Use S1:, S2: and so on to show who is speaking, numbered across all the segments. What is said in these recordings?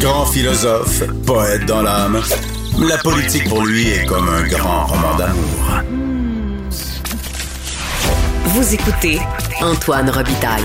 S1: Grand philosophe, poète dans l'âme, la politique pour lui est comme un grand roman d'amour.
S2: Vous écoutez Antoine Robitaille,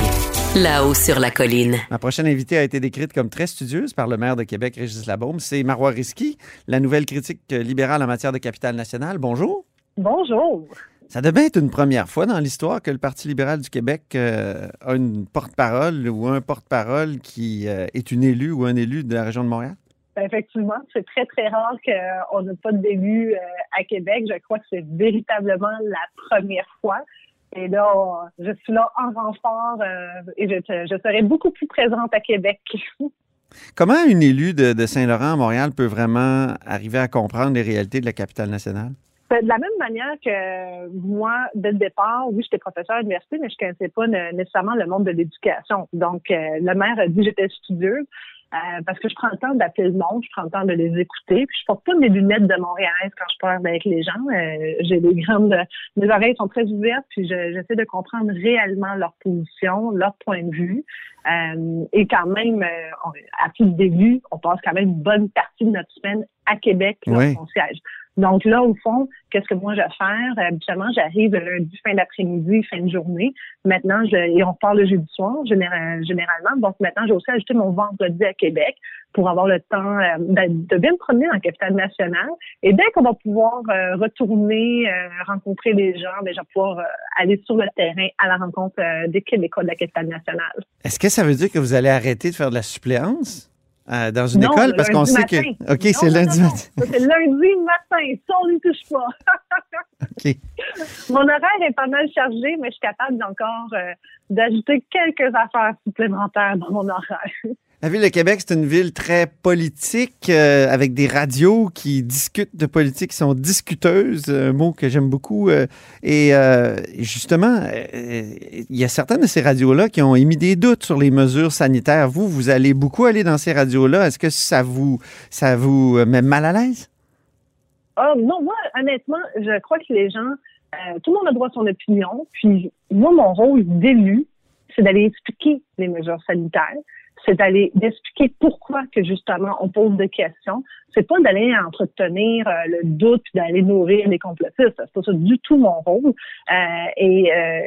S2: là-haut sur la colline.
S3: Ma prochaine invitée a été décrite comme très studieuse par le maire de Québec, Régis Labaume. C'est Marois Risky, la nouvelle critique libérale en matière de capital national. Bonjour.
S4: Bonjour.
S3: Ça devait être une première fois dans l'histoire que le Parti libéral du Québec euh, a une porte-parole ou un porte-parole qui euh, est une élue ou un élu de la région de Montréal?
S4: Ben, effectivement, c'est très, très rare qu'on n'ait pas d'élu euh, à Québec. Je crois que c'est véritablement la première fois. Et là, je suis là en renfort et je, je, serai beaucoup plus présente à Québec.
S3: Comment une élue de, de Saint-Laurent à Montréal peut vraiment arriver à comprendre les réalités de la capitale nationale?
S4: Ben, de la même manière que moi, dès le départ, oui, j'étais professeur à l'université, mais je ne connaissais pas nécessairement le monde de l'éducation. Donc, euh, le maire a dit que j'étais studieuse. Euh, parce que je prends le temps d'appeler le monde, je prends le temps de les écouter. Puis je porte pas mes lunettes de Montréal quand je parle avec les gens. Euh, j'ai des grandes, mes oreilles sont très ouvertes, puis j'essaie de comprendre réellement leur position, leur point de vue. et quand même, à tout début, on passe quand même une bonne partie de notre semaine à Québec, dans son siège. Donc là, au fond, qu'est-ce que moi je vais faire? Habituellement, j'arrive le lundi, fin d'après-midi, fin de journée. Maintenant, je, et on part le jeudi soir, généralement. Donc maintenant, j'ai aussi ajouté mon vendredi à Québec pour avoir le temps euh, de, bien me promener la capitale nationale. Et dès qu'on va pouvoir euh, retourner, euh, rencontrer les gens, ben, je vais pouvoir aller sur le terrain à la rencontre des Québécois de la capitale nationale.
S3: Est-ce que ça veut dire que vous allez arrêter de faire de la suppléance? Euh, dans une école parce qu'on sait que. OK, c'est lundi matin.
S4: C'est lundi matin. Ça, on n'y touche pas. OK. Mon horaire est pas mal chargé, mais je suis capable encore euh, d'ajouter quelques affaires supplémentaires dans mon horaire.
S3: La ville de Québec, c'est une ville très politique, euh, avec des radios qui discutent de politique, qui sont discuteuses, un mot que j'aime beaucoup. Euh, et euh, justement, il y a certaines de ces radios-là qui ont émis des doutes sur les mesures sanitaires. Vous, vous allez beaucoup aller dans ces radios-là. Est-ce que ça vous, ça vous met mal à l'aise?
S4: Oh, non, moi, honnêtement, je crois que les gens, tout le monde a droit à son opinion. Puis, moi, mon rôle d'élu, c'est d'aller expliquer les mesures sanitaires c'est d'aller d'expliquer pourquoi que justement on pose des questions. C'est pas d'aller entretenir euh, le doute puis d'aller nourrir les complotistes. C'est pas ça du tout mon rôle. Euh, et euh,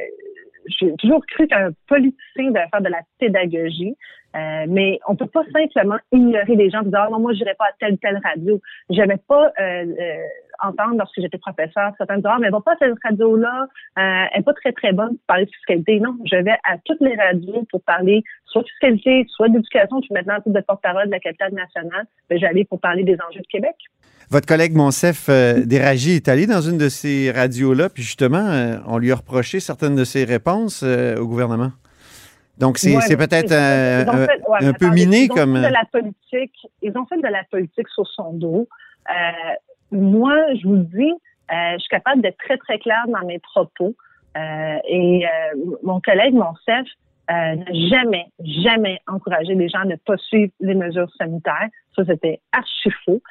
S4: j'ai toujours cru qu'un politicien devait faire de la pédagogie. Euh, mais on peut pas simplement ignorer les gens en disant ah, non moi j'irai pas à telle telle radio. J'aimais pas euh, euh, entendre lorsque j'étais professeur certains disaient ah mais va pas à cette radio là, euh, elle est pas très très bonne pour parler de fiscalité. Non, je vais à toutes les radios pour parler soit de fiscalité, soit d'éducation. Je suis maintenant un de porte-parole de la capitale nationale. Mais j'allais pour parler des enjeux de Québec.
S3: Votre collègue Monsef euh, est allé dans une de ces radios-là, puis justement, on lui a reproché certaines de ses réponses au gouvernement. Donc, c'est peut-être un, peu miné comme.
S4: de la politique, ils ont fait de la politique sur son dos. Euh, moi, je vous dis, euh, je suis capable d'être très, très claire dans mes propos. Euh, et mon collègue, mon chef, n'a jamais, jamais encouragé les gens à ne pas suivre les mesures sanitaires. Ça, c'était archi faux.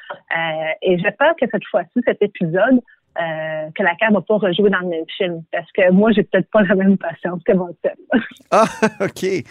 S4: et j'espère que cette fois-ci, cet épisode euh, que la CAQ va pas rejouer dans le même film. Parce que moi, j'ai peut-être pas la même patience que Monsef.
S3: ah, OK.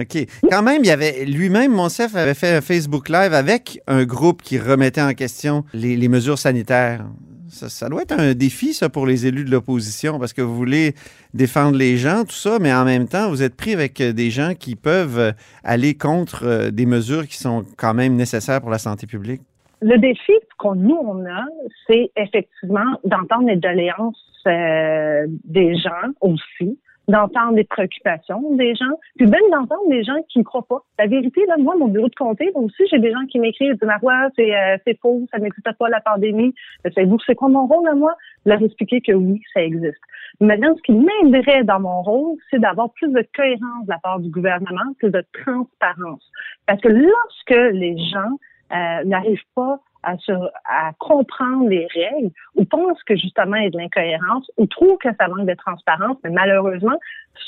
S3: OK. Quand même, il y avait lui-même, Monsef avait fait un Facebook Live avec un groupe qui remettait en question les, mesures sanitaires. Ça, doit être un défi, ça, pour les élus de l'opposition, parce que vous voulez défendre les gens, tout ça, mais en même temps, vous êtes pris avec des gens qui peuvent aller contre euh, des mesures qui sont quand même nécessaires pour la santé publique.
S4: Le défi qu'on nous on a, c'est effectivement d'entendre les doléances euh, des gens aussi, d'entendre les préoccupations des gens, puis même d'entendre des gens qui ne croient pas. La vérité, là, moi, mon bureau de comté, aussi, j'ai des gens qui m'écrivent, disent, Marois, c'est, euh, c'est faux, ça n'existe pas la pandémie. Savez-vous, c'est quoi mon rôle à moi? Leur expliquer que oui, ça existe. Maintenant, ce qui m'aiderait dans mon rôle, c'est d'avoir plus de cohérence de la part du gouvernement, plus de transparence. Parce que lorsque les gens euh, n'arrivent pas à, à comprendre les règles ou pensent que justement il y a de l'incohérence ou trouvent que ça manque de transparence. Mais malheureusement,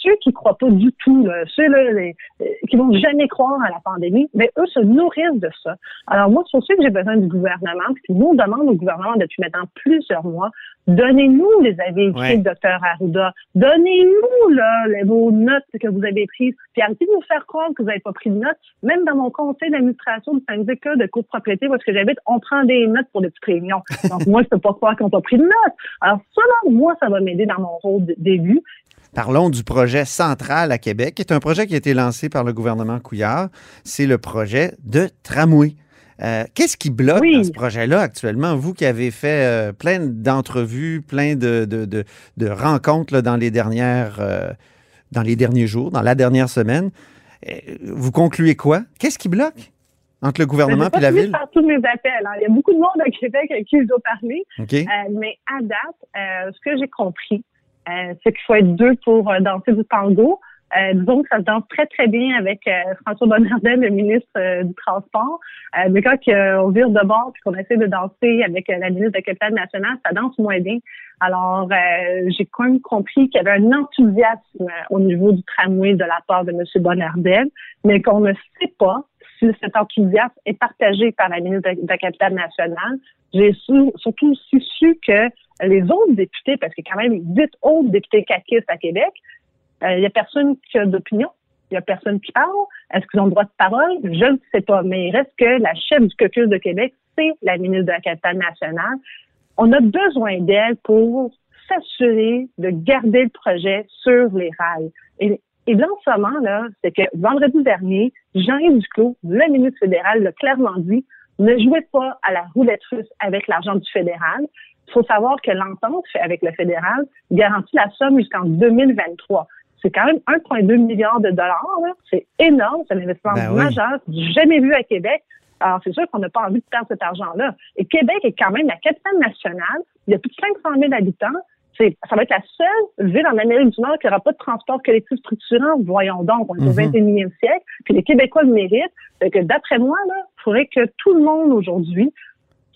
S4: ceux qui croient pas du tout, ceux-là euh, qui vont jamais croire à la pandémie, mais eux se nourrissent de ça. Alors moi, c'est aussi que j'ai besoin du gouvernement, puis nous on demande au gouvernement depuis maintenant plusieurs mois Donnez-nous les avis écrits de Dr Arruda. Donnez-nous là, les, vos notes que vous avez prises. Puis arrêtez de nous faire croire que vous n'avez pas pris de notes. Même dans mon conseil d'administration du syndicat de copropriété où est-ce que j'habite, on prend des notes pour des petites réunions. Donc moi, je peux pas croire qu'on pas pris de notes. Alors ça, moi, ça va m'aider dans mon rôle d'élu.
S3: Parlons du projet central à Québec, qui est un projet qui a été lancé par le gouvernement Couillard. C'est le projet de tramway. Euh, qu'est-ce qui bloque dans ce projet-là actuellement? Vous qui avez fait euh, plein d'entrevues, plein de, de, rencontres dans, les dernières, euh, dans les derniers jours, dans la dernière semaine, vous concluez quoi? Qu'est-ce qui bloque? Entre le gouvernement et la ville?
S4: Faire tous mes appels. Hein. Il y a beaucoup de monde à Québec avec qui je dois parler. mais à date, ce que j'ai compris, c'est qu'il faut être deux pour danser du tango. Euh, disons que ça se danse très, très bien avec euh, François Bonnardel, le ministre euh, du Transport. Euh, mais quand on vire de bord et qu'on essaie de danser avec la ministre de la capitale nationale, ça danse moins bien. Alors, j'ai quand même compris qu'il y avait un enthousiasme au niveau du tramway de la part de M. Bonnardel, mais qu'on ne sait pas cet enthousiasme est partagé par la ministre de la capitale nationale. J'ai surtout aussi su que les autres députés, parce qu'il y a quand même 8 autres députés caquistes à Québec, il euh, n'y a personne qui a d'opinion. Il n'y a personne qui parle. Est-ce qu'ils ont le droit de parole? Je ne sais pas. Mais il reste que la chef du caucus de Québec, c'est la ministre de la capitale nationale. On a besoin d'elle pour s'assurer de garder le projet sur les rails. Et, et moment là, c'est que vendredi dernier, Jean-Yves Duclos, le ministre fédéral, l'a clairement dit, ne jouez pas à la roulette russe avec l'argent du fédéral. Il faut savoir que l'entente avec le fédéral garantit la somme jusqu'en 2023 c'est quand même 1,2 milliard de dollars. C'est énorme. C'est un investissement ben majeur, jamais vu à Québec. Alors, c'est sûr qu'on n'a pas envie de perdre cet argent-là. Et Québec est quand même la capitale nationale. Il y a plus de 500 000 habitants. Ça va être la seule ville en Amérique du Nord qui n'aura pas de transport collectif structurant. Voyons donc, on est au 21e mm-hmm. siècle. Puis les Québécois le méritent. que d'après moi, il faudrait que tout le monde aujourd'hui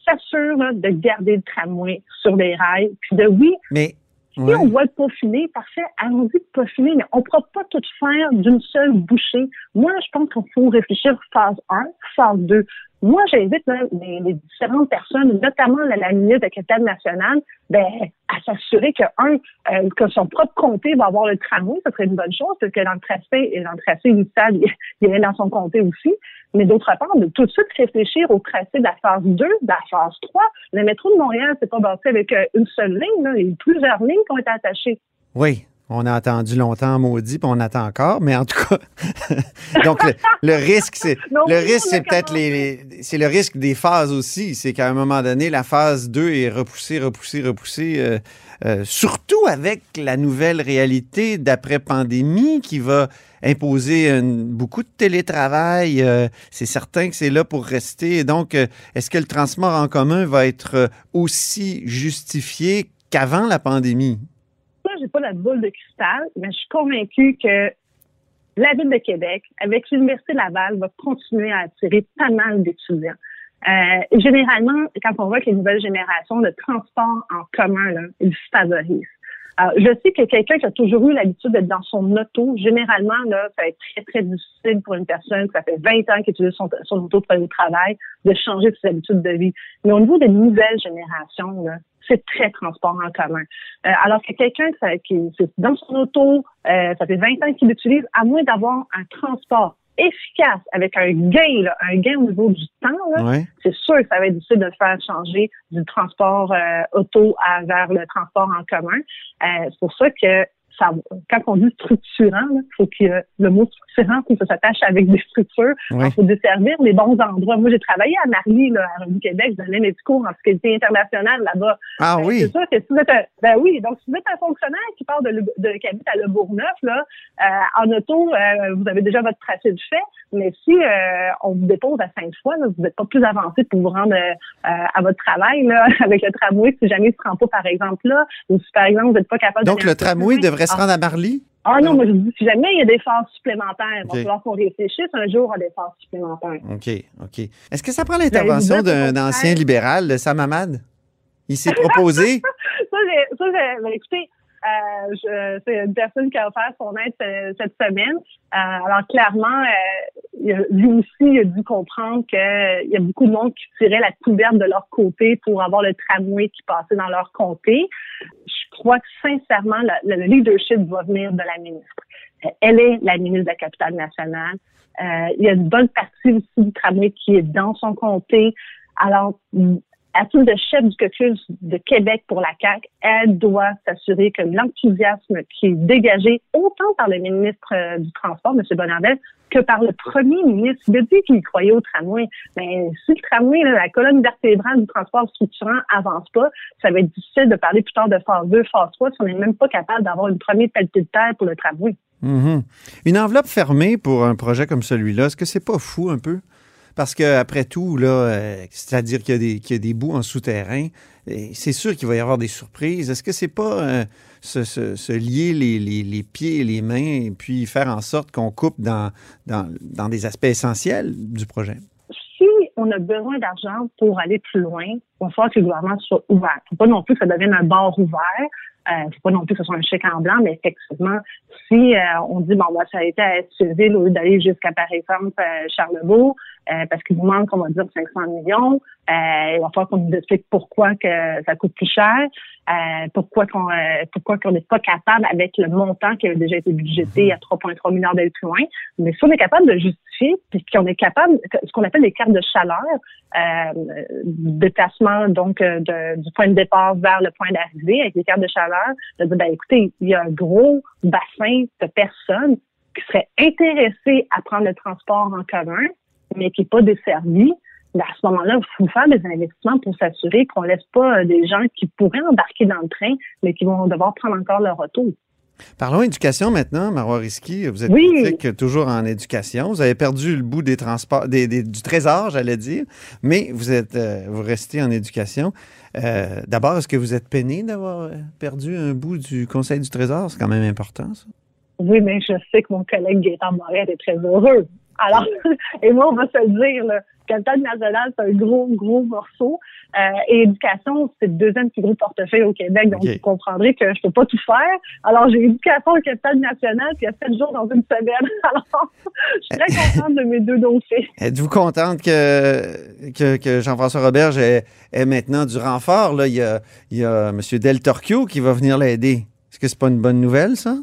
S4: s'assure de garder le tramway sur les rails. Puis de oui,
S3: mais
S4: si on voit le peaufiner, parfait, allons-y de peaufiner, mais on ne pourra pas tout faire d'une seule bouchée. Moi, je pense qu'il faut réfléchir phase 1, phase 2. Moi, j'invite les, différentes personnes, notamment la, ministre de la capitale nationale, ben, à s'assurer que, un, euh, que son propre comté va avoir le tramway, ce serait une bonne chose, parce que dans le tracé, dans le tracé initial, il, est dans son comté aussi. Mais d'autre part, de tout de suite réfléchir au tracé de la phase 2, de la phase 3. Le métro de Montréal, c'est pas bâti avec euh, une seule ligne, là. il y a plusieurs lignes qui ont été attachées.
S3: Oui, on a attendu longtemps maudit, puis on attend encore, mais en tout cas, donc le, risque, c'est le risque, c'est peut-être les, c'est le risque des phases aussi, c'est qu'à un moment donné, la phase 2 est repoussée, repoussée, repoussée, euh, euh, surtout avec la nouvelle réalité d'après pandémie qui va imposer beaucoup de télétravail. Euh, c'est certain que c'est là pour rester. donc, est-ce que le transport en commun va être aussi justifié qu'avant la pandémie?
S4: Pas la boule de cristal, mais je suis convaincue que la Ville de Québec, avec l'Université Laval, va continuer à attirer pas mal d'étudiants. Euh, généralement, quand on voit que les nouvelles générations de transport en commun, là, ils favorisent. Je sais que quelqu'un qui a toujours eu l'habitude d'être dans son auto, généralement, ça va être très, très difficile pour une personne qui fait 20 ans qu'il utilise son, son auto pour aller au travail, de changer ses habitudes de vie. Mais au niveau des nouvelles générations, c'est très transport en commun. Euh, alors que quelqu'un qui est dans son auto, euh, ça fait 20 ans qu'il l'utilise, à moins d'avoir un transport efficace avec un gain, un gain au niveau du temps, c'est sûr que ça va être difficile de le faire changer du transport euh, auto à, vers le transport en commun. c'est pour ça que quand on dit structurant, il faut que le mot structurant, faut que ça s'attache avec des structures. Il faut desservir les bons endroits. Moi, j'ai travaillé à Marie, là, à Revue Québec, je donnais mes cours en fiscalité internationale là-bas.
S3: Ah ben, oui.
S4: C'est sûr que si vous êtes un, ben oui, donc si vous êtes un fonctionnaire qui part de, de qui habite à Le Bourgneuf, là, euh, en auto, euh, vous avez déjà votre tracé de fait. Mais si euh, on vous dépose à Sainte-Foy, vous n'êtes pas plus avancé pour vous rendre à votre travail là, avec le tramway si jamais il ne se rend pas, par exemple, là, ou si par exemple vous n'êtes pas capable
S3: Donc le tramway devrait se rendre à Marly?
S4: Ah non, moi je dis, si jamais il y a des phases supplémentaires, il va falloir qu'on réfléchisse un jour à des phases supplémentaires.
S3: OK, OK. Est-ce que ça prend l'intervention d'un ancien libéral, de Sam Hamad? Il s'est proposé.
S4: ça, j'ai, ben, écoutez, euh, c'est une personne qui a offert son aide euh, cette semaine. Euh, alors, clairement, euh, lui aussi, il a dû comprendre qu'il y a beaucoup de monde qui tirait la couverte de leur côté pour avoir le tramway qui passait dans leur comté. Je crois que, sincèrement, le, le leadership va venir de la ministre. Euh, Elle est la ministre de la capitale nationale. Euh, il y a une bonne partie aussi du tramway qui est dans son comté. Alors, à titre de chef du caucus de Québec pour la CAQ, elle doit s'assurer que l'enthousiasme qui est dégagé autant par le ministre euh, du Transport, M. Bonnardel, que par le premier ministre. Il a dit qu'il croyait au tramway. Mais si le tramway, la colonne vertébrale du transport structurant avance pas, ça va être difficile de parler plus tard de phase 2, phase 3 si on n'est même pas capable d'avoir une première pelletée de terre pour le tramway.
S3: Mhm. Une enveloppe fermée pour un projet comme celui-là, est-ce que c'est pas fou un peu? Parce qu'après tout, là, euh, c'est-à-dire qu'il y, a des- qu'il y a des bouts en souterrain, c'est sûr qu'il va y avoir des surprises. Est-ce que c'est pas euh, se, lier les, pieds et les mains et puis faire en sorte qu'on coupe dans, des aspects essentiels du projet?
S4: si on a besoin d'argent pour aller plus loin, il va falloir que le gouvernement soit ouvert. Il faut pas non plus que ça devienne un bar ouvert. Ne faut pas non plus que ce soit un chèque en blanc, mais effectivement, si euh, on dit, bon, moi, ça a été à Estiville au lieu d'aller jusqu'à, par exemple, euh, Charlebourg, euh, parce qu'il nous manque, on va dire, 500 millions, euh, il va falloir qu'on nous explique pourquoi que ça coûte plus cher, euh, pourquoi qu'on euh, pourquoi qu'on n'est pas capable, avec le montant qui avait déjà été budgété à 3,3 milliards d'aller plus loin, mais si on est capable de justifier, puis qu'on est capable, ce qu'on appelle les cartes de chaleur, euh, déplacement donc euh, de- du point de départ vers le point d'arrivée avec les cartes de chaleur, de dire, ben écoutez, il y a un gros bassin de personnes qui seraient intéressées à prendre le transport en commun, mais qui n'est pas desservi. Ben, à ce moment-là, il faut faire des investissements pour s'assurer qu'on laisse pas euh, des gens qui pourraient embarquer dans le train, mais qui vont devoir prendre encore leur retour.
S3: Parlons éducation maintenant, Marois Risky. Vous êtes
S4: Oui.
S3: critique toujours en éducation. Vous avez perdu le bout des transports, des- des- du trésor, j'allais dire, mais vous êtes, euh, vous restez en éducation. Euh, D'abord, est-ce que vous êtes peiné d'avoir perdu un bout du Conseil du Trésor? C'est quand même important, ça.
S4: Oui, mais je sais que mon collègue Gaëtan Moret est très heureux. Alors, et moi, on va se le dire, le capital national, c'est un gros, gros morceau. Euh, et éducation, c'est le deuxième plus gros portefeuille au Québec. Donc, vous comprendrez que je peux pas tout faire. Alors, j'ai éducation au capital national, puis il y a sept jours dans une semaine. Alors, je suis très contente de mes deux dossiers.
S3: Êtes-vous contente que, que, que Jean-François Roberge ait, ait maintenant du renfort? Là? Il, y a, il y a M. Del Torchio qui va venir l'aider. Est-ce que c'est pas une bonne nouvelle, ça?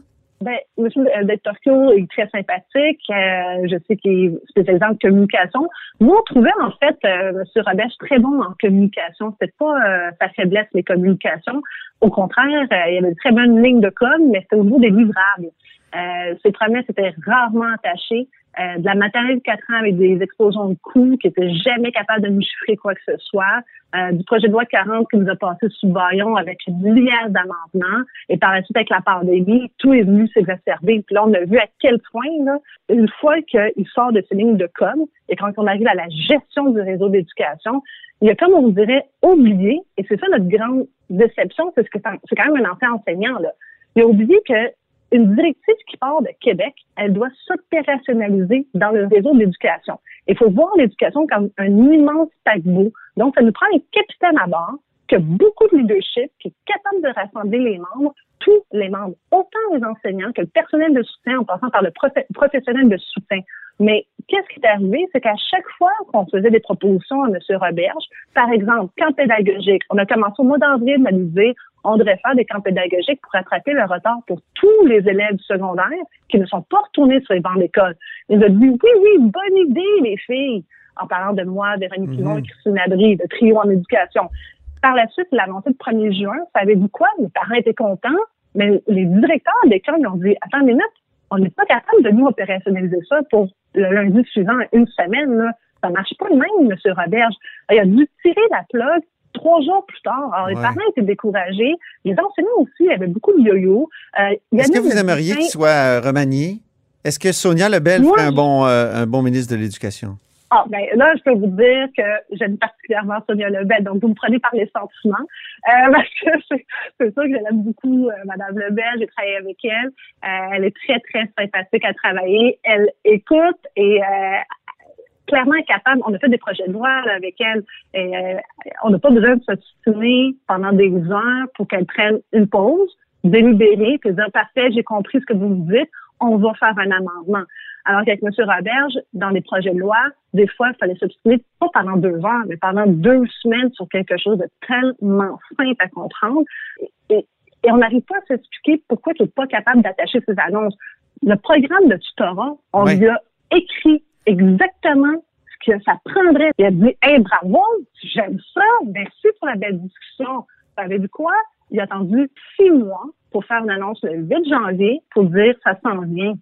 S4: Ben, M. Del Torchio est très sympathique. Euh, je sais qu'il est spécialisé en communication. Nous, on trouvait en fait euh, M. Roberge très bon en communication. C'était pas euh, sa faiblesse, les communications. Au contraire, euh, il avait une très bonne ligne de com, mais c'était au niveau des livrables. Euh, ses promesses étaient rarement attachées. Euh, de la matériel de 4 ans avec des explosions de coûts qui étaient jamais capables de nous chiffrer quoi que ce soit. Euh, du projet de loi 40 qui nous a passé sous baillon avec une milliard d'amendements. Et par la suite, avec la pandémie, tout est venu s'exacerber. Puis là, on a vu à quel point, là, une fois qu'il sort de ces lignes de com, et quand on arrive à la gestion du réseau d'éducation, il a comme on dirait oublié, et c'est ça notre grande déception, c'est que c'est quand même un ancien enseignant, là. Il a oublié que une directive qui part de Québec, elle doit s'opérationnaliser dans le réseau d'éducation. Il faut voir l'éducation comme un immense paquebot. Donc, ça nous prend un capitaine à bord qui a beaucoup de leadership, qui est capable de rassembler les membres, tous les membres, autant les enseignants que le personnel de soutien en passant par le profe- professionnel de soutien. Mais qu'est-ce qui est arrivé? C'est qu'à chaque fois qu'on faisait des propositions à M. Roberge, par exemple, camp pédagogique, on a commencé au mois d'avril à nous dire on devrait faire des camps pédagogiques pour rattraper le retard pour tous les élèves du secondaire qui ne sont pas retournés sur les bancs d'école. Il nous a dit oui, oui, bonne idée, les filles, en parlant de moi, Véronique
S3: Mhm.
S4: Simon et Christine Adry, de trio en éducation. Par la suite, l'annoncé le 1er juin, ça avait dit quoi? Les parents étaient contents, mais les directeurs d'école ont dit Attends une minute, on n'est pas capable de nous opérationnaliser ça pour le lundi suivant, une semaine. Là. Ça marche pas de même, M. Roberge. Il a dû tirer la plug trois jours plus tard. Alors, les parents étaient découragés. Les enseignants aussi avaient beaucoup de yo-yo. Euh,
S3: Est-ce que vous
S4: le
S3: aimeriez qu'il soit euh, remanié? Est-ce que Sonia Lebel ferait un bon, euh, un bon ministre de l'Éducation?
S4: Ah, ben là, je peux vous dire que j'aime particulièrement Sonia Lebel. Donc, vous me prenez par les sentiments. Euh, parce que c'est sûr que j'aime beaucoup euh, Madame Lebel. J'ai travaillé avec elle. Euh, elle est très, très sympathique à travailler. Elle écoute et euh, clairement capable. On a fait des projets de loi avec elle. Et, euh, on n'a pas besoin de se pendant des heures pour qu'elle prenne une pause, délibérer, puis dire parfait, j'ai compris ce que vous me dites, on va faire un amendement. Alors qu'avec M. Roberge, dans les projets de loi, des fois, il fallait s'obstiner pas pendant deux heures, mais pendant deux semaines sur quelque chose de tellement simple à comprendre. Et, on n'arrive pas à s'expliquer pourquoi tu n'es pas capable d'attacher ces annonces. Le programme de tutorat, on lui a écrit exactement ce que ça prendrait. Il a dit, hey, bravo, j'aime ça, merci pour la belle discussion. Ça avait dit quoi? Il a attendu six mois pour faire une annonce le 8 janvier pour dire ça s'en vient.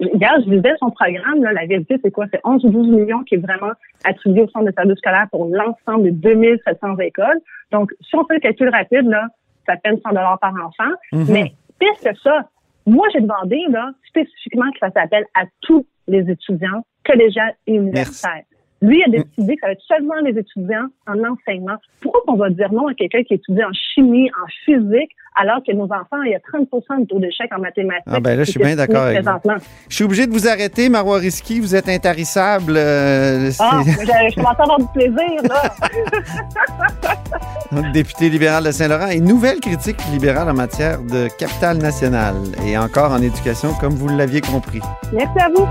S4: Regarde, je disais son programme, là, la vérité, c'est quoi? C'est 11 ou 12 millions qui est vraiment attribué au centre de service scolaire pour l'ensemble des 2700 écoles. Donc, si on fait le calcul rapide, là, ça peine 100 dollars par enfant. Mm-hmm. Mais pire que ça, moi, j'ai demandé là, spécifiquement que ça s'appelle à tous les étudiants collégiales et universitaires. Lui a décidé que ça va être seulement les étudiants en enseignement. Pourquoi on va dire non à quelqu'un qui étudie en chimie, en physique, alors que nos enfants, il y a 30% de taux d'échec en mathématiques?
S3: Ah ben là, je suis bien d'accord avec vous. Je suis obligé de vous arrêter, Marois Risky. Vous êtes intarissable.
S4: Euh, ah, je, commence à avoir du plaisir, là.
S3: député libéral de Saint-Laurent et nouvelle critique libérale en matière de capital national et encore en éducation, comme vous l'aviez compris.
S4: Merci à vous.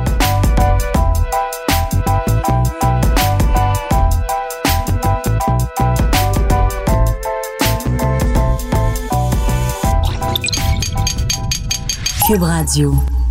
S2: Cube Radio.